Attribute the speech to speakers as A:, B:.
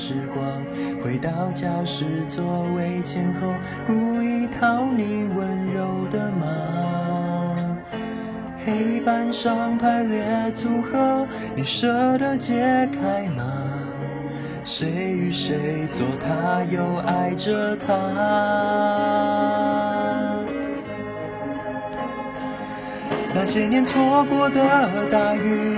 A: 时光，回到教室座位前后，故意讨你温柔的骂。黑板上排列组合，你舍得解开吗？谁与谁做他，又爱着他？那些年错过的大雨，